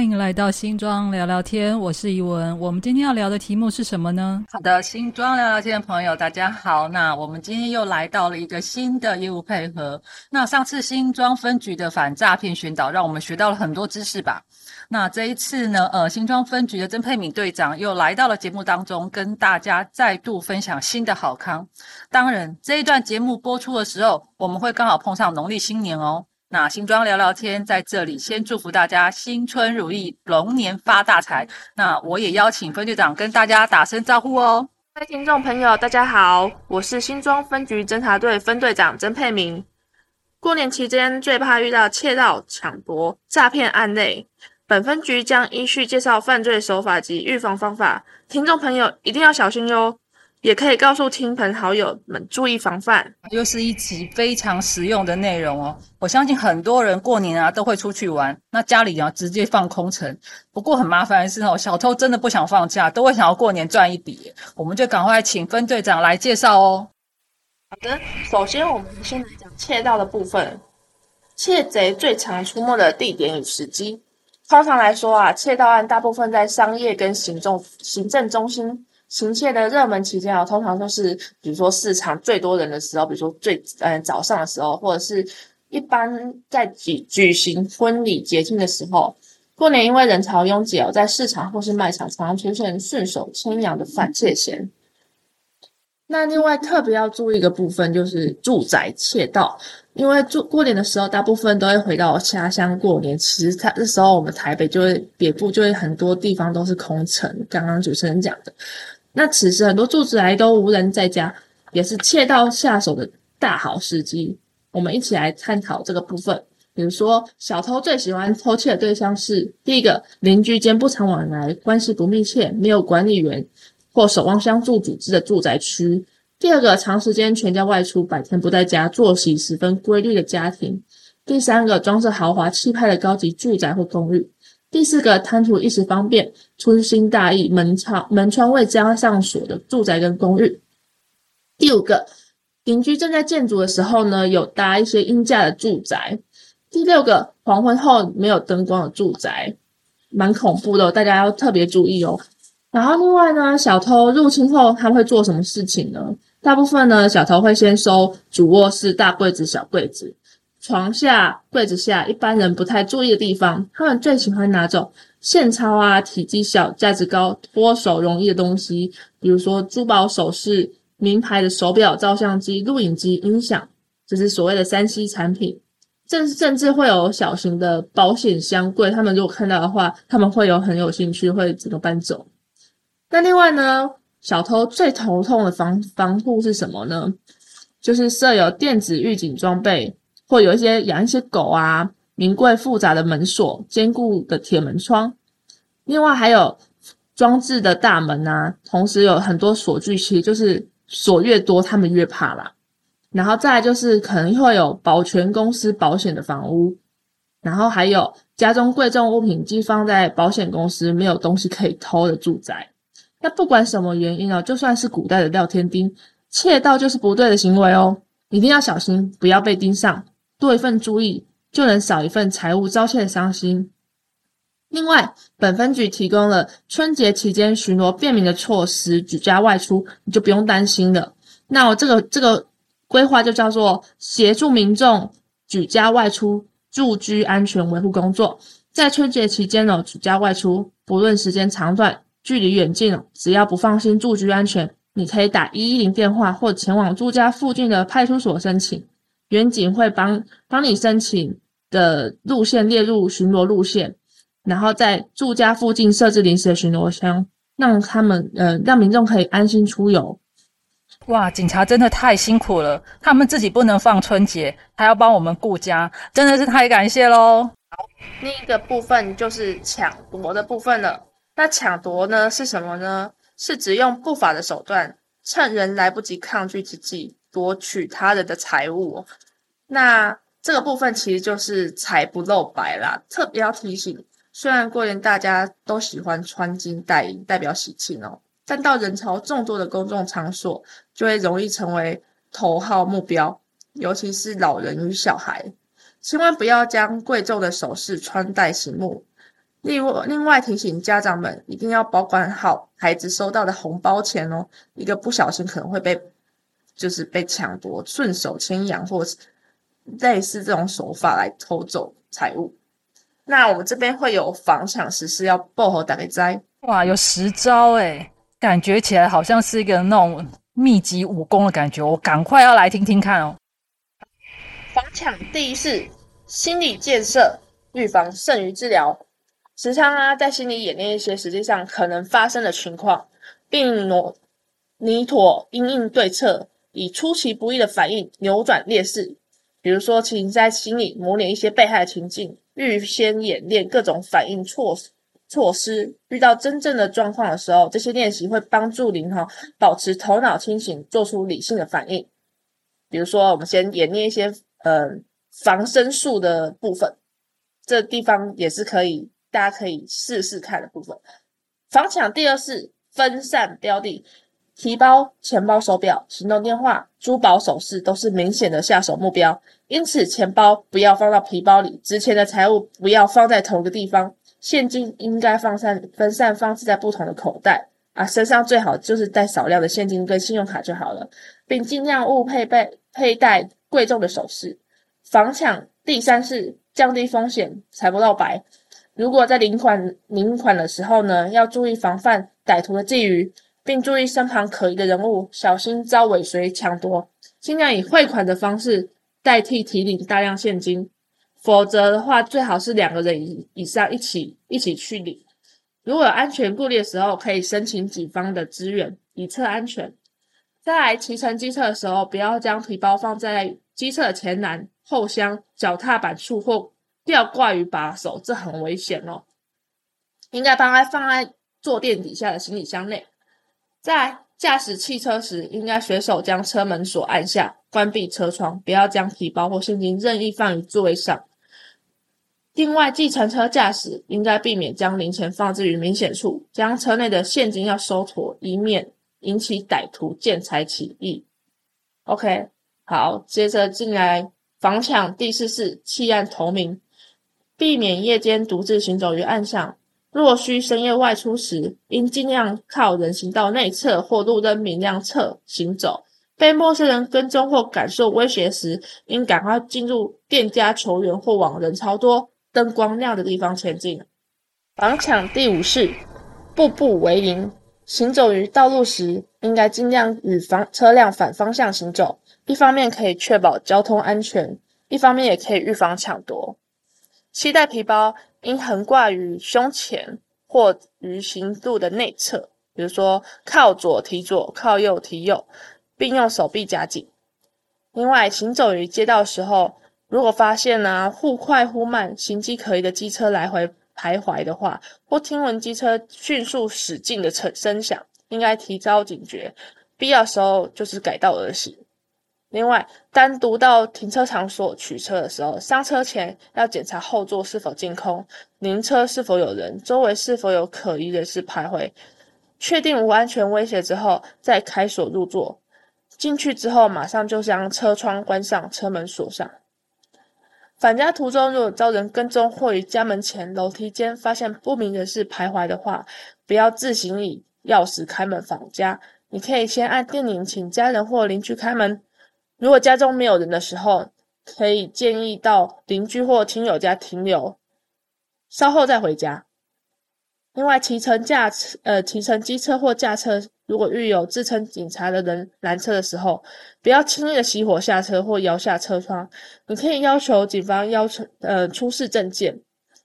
欢迎来到新庄聊聊天，我是怡文。我们今天要聊的题目是什么呢？好的，新庄聊聊天的朋友，大家好。那我们今天又来到了一个新的业务配合。那上次新庄分局的反诈骗宣导，让我们学到了很多知识吧。那这一次呢，呃，新庄分局的曾佩敏队长又来到了节目当中，跟大家再度分享新的好康。当然，这一段节目播出的时候，我们会刚好碰上农历新年哦。那新庄聊聊天在这里先祝福大家新春如意，龙年发大财。那我也邀请分队长跟大家打声招呼哦。各位听众朋友，大家好，我是新庄分局侦查队分队长曾佩明。过年期间最怕遇到窃盗、抢夺、诈骗案类。本分局将依序介绍犯罪手法及预防方法，听众朋友一定要小心哟。也可以告诉亲朋好友们注意防范。又是一集非常实用的内容哦。我相信很多人过年啊都会出去玩，那家里啊直接放空城。不过很麻烦的是哦，小偷真的不想放假，都会想要过年赚一笔。我们就赶快请分队长来介绍哦。好的，首先我们先来讲窃盗的部分。窃贼最常出没的地点与时机。通常来说啊，窃盗案大部分在商业跟行政行政中心行窃的热门期间啊，通常都是比如说市场最多人的时候，比如说最嗯早上的时候，或者是一般在举举行婚礼节庆的时候。过年因为人潮拥挤哦，在市场或是卖场常常出现顺手牵羊的反窃嫌。那另外特别要注意一个部分，就是住宅窃盗。因为住过年的时候，大部分都会回到家乡过年。其实他这时候，我们台北就会北部就会很多地方都是空城。刚刚主持人讲的，那此时很多住宅都无人在家，也是窃盗下手的大好时机。我们一起来探讨这个部分。比如说，小偷最喜欢偷窃的对象是第一个邻居间不常往来、关系不密切、没有管理员。或守望相助组织的住宅区。第二个，长时间全家外出，白天不在家，作息十分规律的家庭。第三个，装饰豪华气派的高级住宅或公寓。第四个，贪图一时方便，粗心大意，门窗门窗未加上锁的住宅跟公寓。第五个，邻居正在建筑的时候呢，有搭一些阴架的住宅。第六个，黄昏后没有灯光的住宅，蛮恐怖的，大家要特别注意哦。然后另外呢，小偷入侵后他会做什么事情呢？大部分呢，小偷会先收主卧室大柜子、小柜子、床下、柜子下，一般人不太注意的地方。他们最喜欢拿走现钞啊，体积小、价值高、脱手容易的东西，比如说珠宝首饰、名牌的手表、照相机、录影机、音响，这是所谓的三 C 产品。甚甚至会有小型的保险箱柜，他们如果看到的话，他们会有很有兴趣，会整个搬走。那另外呢，小偷最头痛的防防护是什么呢？就是设有电子预警装备，或有一些养一些狗啊，名贵复杂的门锁，坚固的铁门窗。另外还有装置的大门啊，同时有很多锁具，其实就是锁越多，他们越怕啦。然后再来就是可能会有保全公司保险的房屋，然后还有家中贵重物品寄放在保险公司没有东西可以偷的住宅。那不管什么原因哦，就算是古代的廖天丁，窃盗就是不对的行为哦，一定要小心，不要被盯上。多一份注意，就能少一份财务遭窃的伤心。另外，本分局提供了春节期间巡逻便民的措施，举家外出你就不用担心了。那我这个这个规划就叫做协助民众举家外出住居安全维护工作。在春节期间呢，举家外出，不论时间长短。距离远近，只要不放心住居安全，你可以打一一零电话，或前往住家附近的派出所申请，远警会帮帮你申请的路线列入巡逻路线，然后在住家附近设置临时的巡逻箱，让他们呃让民众可以安心出游。哇，警察真的太辛苦了，他们自己不能放春节，还要帮我们顾家，真的是太感谢喽。好，另一个部分就是抢夺的部分了。那抢夺呢是什么呢？是指用不法的手段，趁人来不及抗拒之际，夺取他人的财物。那这个部分其实就是财不露白啦。特别要提醒，虽然过年大家都喜欢穿金戴银，代表喜庆哦，但到人潮众多的公众场所，就会容易成为头号目标，尤其是老人与小孩，千万不要将贵重的首饰穿戴醒目。另外，另外提醒家长们一定要保管好孩子收到的红包钱哦，一个不小心可能会被就是被抢夺、顺手牵羊或类似这种手法来偷走财物。那我们这边会有防抢实施，要报好打给灾。哇，有十招诶，感觉起来好像是一个那种密集武功的感觉，我赶快要来听听看哦。防抢第一是心理建设，预防胜于治疗。时常啊，在心里演练一些实际上可能发生的情况，并挪拟妥应应对策，以出其不意的反应扭转劣势。比如说，请在心里模拟一些被害情境，预先演练各种反应措措施。遇到真正的状况的时候，这些练习会帮助您哈保持头脑清醒，做出理性的反应。比如说，我们先演练一些呃防身术的部分，这地方也是可以。大家可以试试看的部分，防抢第二是分散标的，提包、钱包、手表、行动电话、珠宝首饰都是明显的下手目标，因此钱包不要放到皮包里，值钱的财物不要放在同一个地方，现金应该放散分散放置在不同的口袋。啊，身上最好就是带少量的现金跟信用卡就好了，并尽量勿配备佩戴贵重的首饰。防抢第三是降低风险，财不露白。如果在领款领款的时候呢，要注意防范歹徒的觊觎，并注意身旁可疑的人物，小心遭尾随抢夺。尽量以汇款的方式代替提领大量现金，否则的话，最好是两个人以以上一起一起去领。如果有安全顾虑的时候，可以申请警方的支援，以测安全。再来骑乘机车的时候，不要将皮包放在机车的前栏、后箱、脚踏板处或。吊挂于把手，这很危险哦。应该把它放在坐垫底下的行李箱内。在驾驶汽车时，应该随手将车门锁按下，关闭车窗，不要将皮包或现金任意放于座位上。另外，计程车驾驶应该避免将零钱放置于明显处，将车内的现金要收妥，以免引起歹徒见财起意。OK，好，接着进来防抢第四式弃暗投明。避免夜间独自行走于暗巷。若需深夜外出时，应尽量靠人行道内侧或路灯明亮侧行走。被陌生人跟踪或感受威胁时，应赶快进入店家求援或往人超多、灯光亮的地方前进。防抢第五式：步步为营。行走于道路时，应该尽量与方车辆反方向行走，一方面可以确保交通安全，一方面也可以预防抢夺。携带皮包应横挂于胸前或于行路的内侧，比如说靠左提左，靠右提右，并用手臂夹紧。另外，行走于街道时候，如果发现呢忽快忽慢、行迹可疑的机车来回徘徊的话，或听闻机车迅速驶进的声声响，应该提高警觉，必要时候就是改道而行。另外，单独到停车场所取车的时候，上车前要检查后座是否净空，您车是否有人，周围是否有可疑人士徘徊，确定无安全威胁之后，再开锁入座。进去之后，马上就将车窗关上，车门锁上。返家途中，如果遭人跟踪或于家门前楼梯间发现不明人士徘徊的话，不要自行以钥匙开门返家，你可以先按电铃，请家人或邻居开门。如果家中没有人的时候，可以建议到邻居或亲友家停留，稍后再回家。另外，骑乘驾车，呃，骑乘机车或驾车，如果遇有自称警察的人拦车的时候，不要轻易的熄火下车或摇下车窗。你可以要求警方要求，呃，出示证件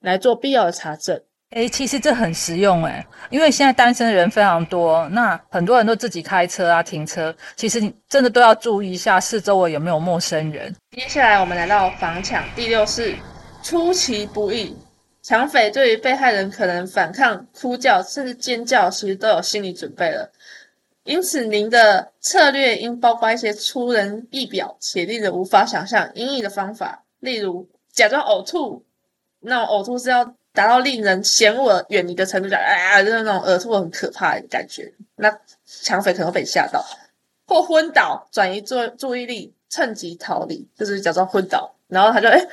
来做必要的查证。哎，其实这很实用哎，因为现在单身的人非常多，那很多人都自己开车啊、停车，其实你真的都要注意一下四周围有没有陌生人。接下来我们来到防抢第六式，出其不意。抢匪对于被害人可能反抗、哭叫甚至尖叫，其实都有心理准备了，因此您的策略应包括一些出人意表且令人无法想象阴影的方法，例如假装呕吐，那呕吐是要。达到令人嫌恶远离的程度，讲啊，就是那种呕吐很可怕的感觉。那抢匪可能被吓到，或昏倒，转移注注意力，趁机逃离，就是假装昏倒，然后他就哎，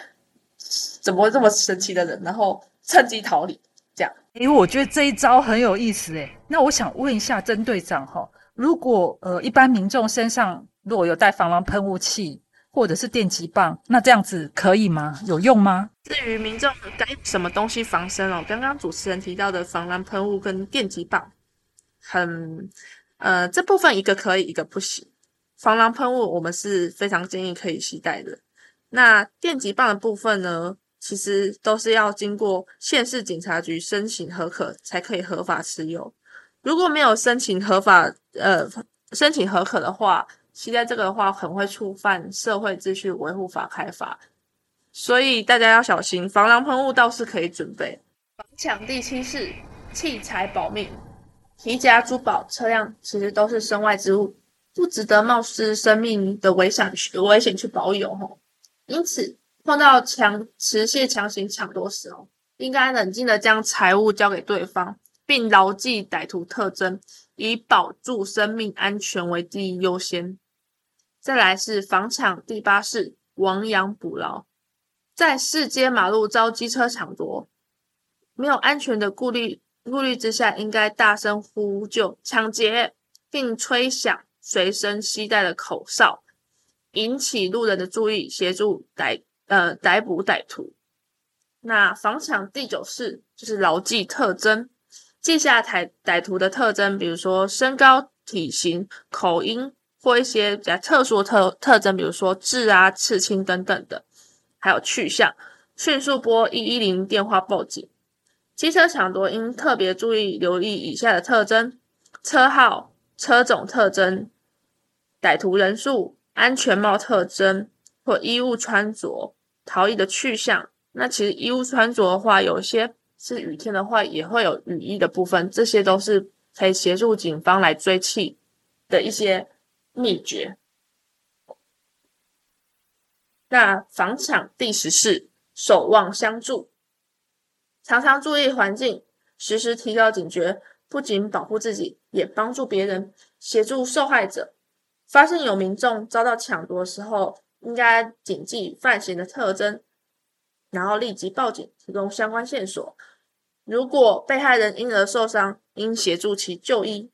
怎么会这么神奇的人？然后趁机逃离。这样。诶，我觉得这一招很有意思诶。那我想问一下曾队长哈，如果呃一般民众身上如果有带防狼喷雾器或者是电击棒，那这样子可以吗？有用吗？至于民众该什么东西防身哦，刚刚主持人提到的防狼喷雾跟电击棒，很呃这部分一个可以，一个不行。防狼喷雾我们是非常建议可以携带的。那电击棒的部分呢，其实都是要经过县市警察局申请合可才可以合法持有。如果没有申请合法呃申请合可的话，携带这个的话，很会触犯社会秩序维护法开罚。所以大家要小心，防狼喷雾倒是可以准备。防抢第七式，器材保命，皮夹、珠宝、车辆其实都是身外之物。不值得冒失生命的危险去危险去保有吼，因此碰到强持械强行抢夺时候，应该冷静的将财物交给对方，并牢记歹徒特征，以保住生命安全为第一优先。再来是防抢第八式亡羊补牢，在市街马路遭机车抢夺，没有安全的顾虑顾虑之下，应该大声呼救抢劫，并吹响。随身携带的口哨，引起路人的注意，协助逮呃逮捕歹徒。那防抢第九式就是牢记特征，记下歹歹徒的特征，比如说身高、体型、口音或一些比较特殊的特特征，比如说痣啊、刺青等等的，还有去向，迅速拨一一零电话报警。机车抢夺应特别注意留意以下的特征：车号、车种特征。歹徒人数、安全帽特征或衣物穿着、逃逸的去向。那其实衣物穿着的话，有些是雨天的话，也会有雨衣的部分，这些都是可以协助警方来追缉的一些秘诀。那防抢第十四，守望相助，常常注意环境，时时提高警觉，不仅保护自己，也帮助别人，协助受害者。发现有民众遭到抢夺时候，应该谨记犯嫌的特征，然后立即报警，提供相关线索。如果被害人因而受伤，应协助其就医。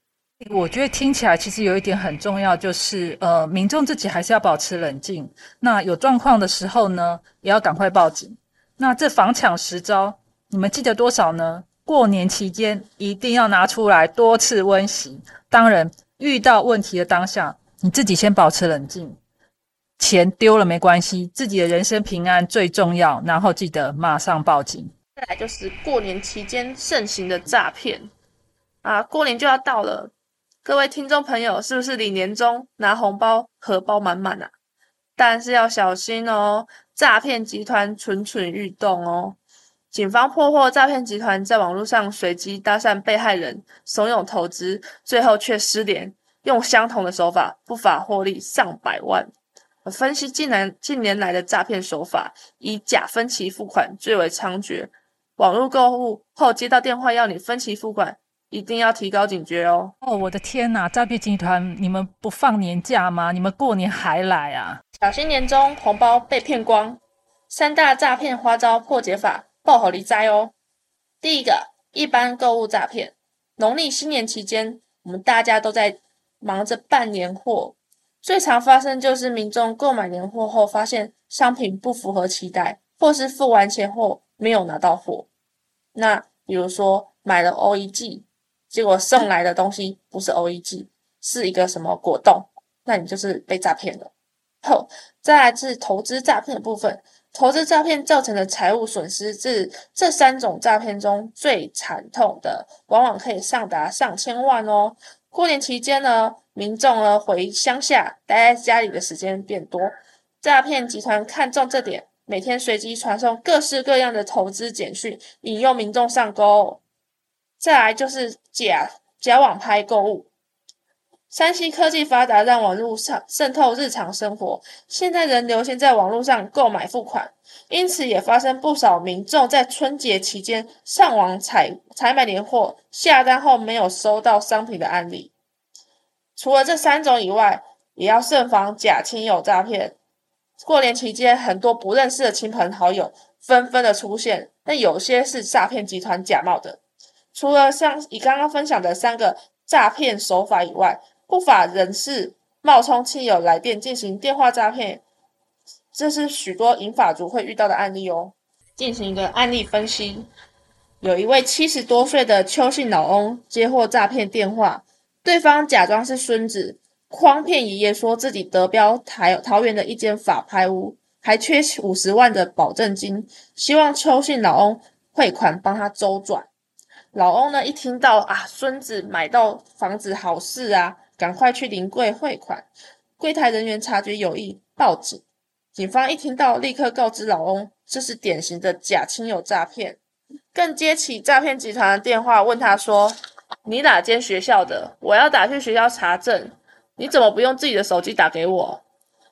我觉得听起来其实有一点很重要，就是呃，民众自己还是要保持冷静。那有状况的时候呢，也要赶快报警。那这防抢十招，你们记得多少呢？过年期间一定要拿出来多次温习。当然，遇到问题的当下。你自己先保持冷静，钱丢了没关系，自己的人身平安最重要。然后记得马上报警。再来就是过年期间盛行的诈骗啊，过年就要到了，各位听众朋友是不是你年终拿红包，荷包满满啊？但是要小心哦，诈骗集团蠢蠢欲动哦。警方破获诈骗集团在网络上随机搭讪被害人，怂恿投资，最后却失联。用相同的手法，不法获利上百万。分析近年近年来的诈骗手法，以假分期付款最为猖獗。网络购物后接到电话要你分期付款，一定要提高警觉哦。哦，我的天哪！诈骗集团，你们不放年假吗？你们过年还来啊？小心年终红包被骗光。三大诈骗花招破解法，爆好离灾哦。第一个，一般购物诈骗。农历新年期间，我们大家都在。忙着办年货，最常发生就是民众购买年货后，发现商品不符合期待，或是付完钱后没有拿到货。那比如说买了 OEG，结果送来的东西不是 OEG，是一个什么果冻，那你就是被诈骗了。后再来是投资诈骗的部分，投资诈骗造成的财务损失，是这三种诈骗中最惨痛的，往往可以上达上千万哦。过年期间呢，民众呢回乡下待在家里的时间变多，诈骗集团看中这点，每天随机传送各式各样的投资简讯，引诱民众上钩。再来就是假假网拍购物，山西科技发达，让网络上渗透日常生活，现在人流行在网络上购买付款，因此也发生不少民众在春节期间上网采采买年货，下单后没有收到商品的案例。除了这三种以外，也要慎防假亲友诈骗。过年期间，很多不认识的亲朋好友纷纷的出现，但有些是诈骗集团假冒的。除了像以刚刚分享的三个诈骗手法以外，不法人士冒充亲友来电进行电话诈骗，这是许多银发族会遇到的案例哦。进行一个案例分析，有一位七十多岁的邱姓老翁接获诈骗电话，对方假装是孙子，诓骗爷爷说自己得标台桃园的一间法拍屋，还缺五十万的保证金，希望邱姓老翁汇款帮他周转。老翁呢，一听到啊，孙子买到房子好事啊，赶快去临柜汇款。柜台人员察觉有异，报警。警方一听到，立刻告知老翁，这是典型的假亲友诈骗。更接起诈骗集团的电话，问他说：“你哪间学校的？我要打去学校查证，你怎么不用自己的手机打给我？”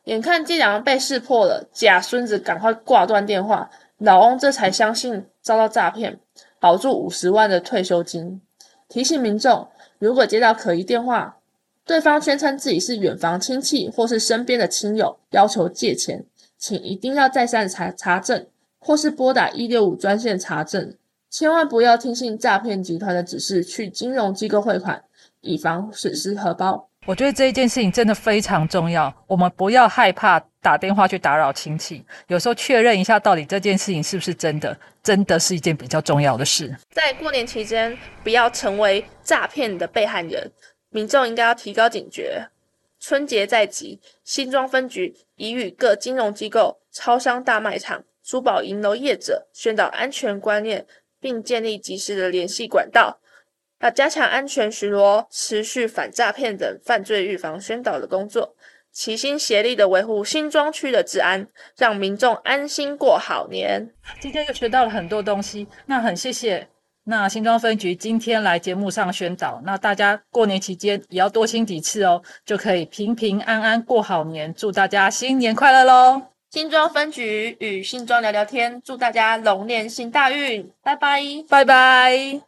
眼看伎俩被识破了，假孙子赶快挂断电话，老翁这才相信遭到诈骗。保住五十万的退休金。提醒民众，如果接到可疑电话，对方宣称自己是远房亲戚或是身边的亲友，要求借钱，请一定要再三查查证，或是拨打一六五专线查证。千万不要听信诈骗集团的指示去金融机构汇款，以防损失荷包。我觉得这一件事情真的非常重要，我们不要害怕打电话去打扰亲戚，有时候确认一下到底这件事情是不是真的，真的是一件比较重要的事。在过年期间，不要成为诈骗的被害人，民众应该要提高警觉。春节在即，新庄分局已与各金融机构、超商大卖场、珠宝银楼业者宣导安全观念，并建立及时的联系管道。要加强安全巡逻，持续反诈骗等犯罪预防宣导的工作，齐心协力的维护新庄区的治安，让民众安心过好年。今天又学到了很多东西，那很谢谢那新庄分局今天来节目上宣导，那大家过年期间也要多听几次哦，就可以平平安安过好年。祝大家新年快乐喽！新庄分局与新庄聊聊天，祝大家龙年行大运，拜拜，拜拜。